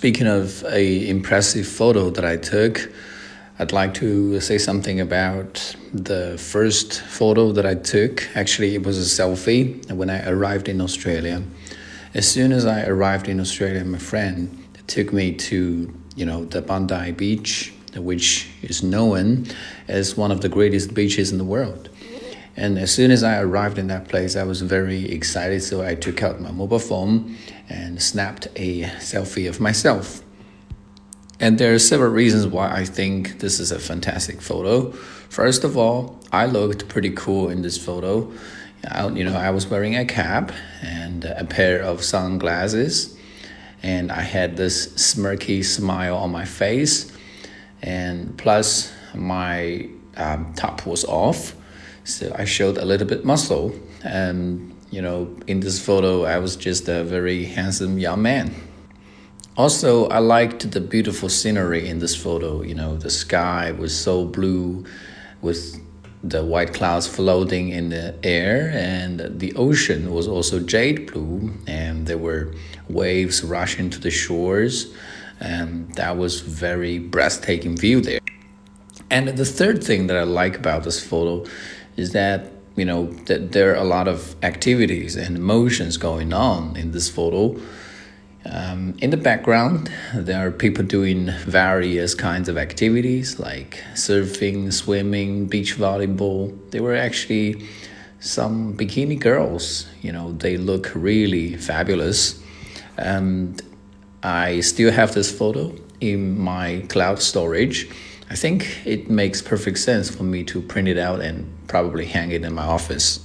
Speaking of a impressive photo that I took, I'd like to say something about the first photo that I took. Actually, it was a selfie when I arrived in Australia. As soon as I arrived in Australia, my friend took me to, you know, the Bondi Beach, which is known as one of the greatest beaches in the world. And as soon as I arrived in that place, I was very excited. So I took out my mobile phone and snapped a selfie of myself. And there are several reasons why I think this is a fantastic photo. First of all, I looked pretty cool in this photo. I, you know, I was wearing a cap and a pair of sunglasses, and I had this smirky smile on my face, and plus my um, top was off so I showed a little bit muscle. And, you know, in this photo, I was just a very handsome young man. Also, I liked the beautiful scenery in this photo. You know, the sky was so blue with the white clouds floating in the air, and the ocean was also jade blue, and there were waves rushing to the shores. And that was very breathtaking view there. And the third thing that I like about this photo is that you know that there are a lot of activities and emotions going on in this photo. Um, in the background, there are people doing various kinds of activities like surfing, swimming, beach volleyball. There were actually some bikini girls. You know, they look really fabulous. And I still have this photo in my cloud storage I think it makes perfect sense for me to print it out and probably hang it in my office.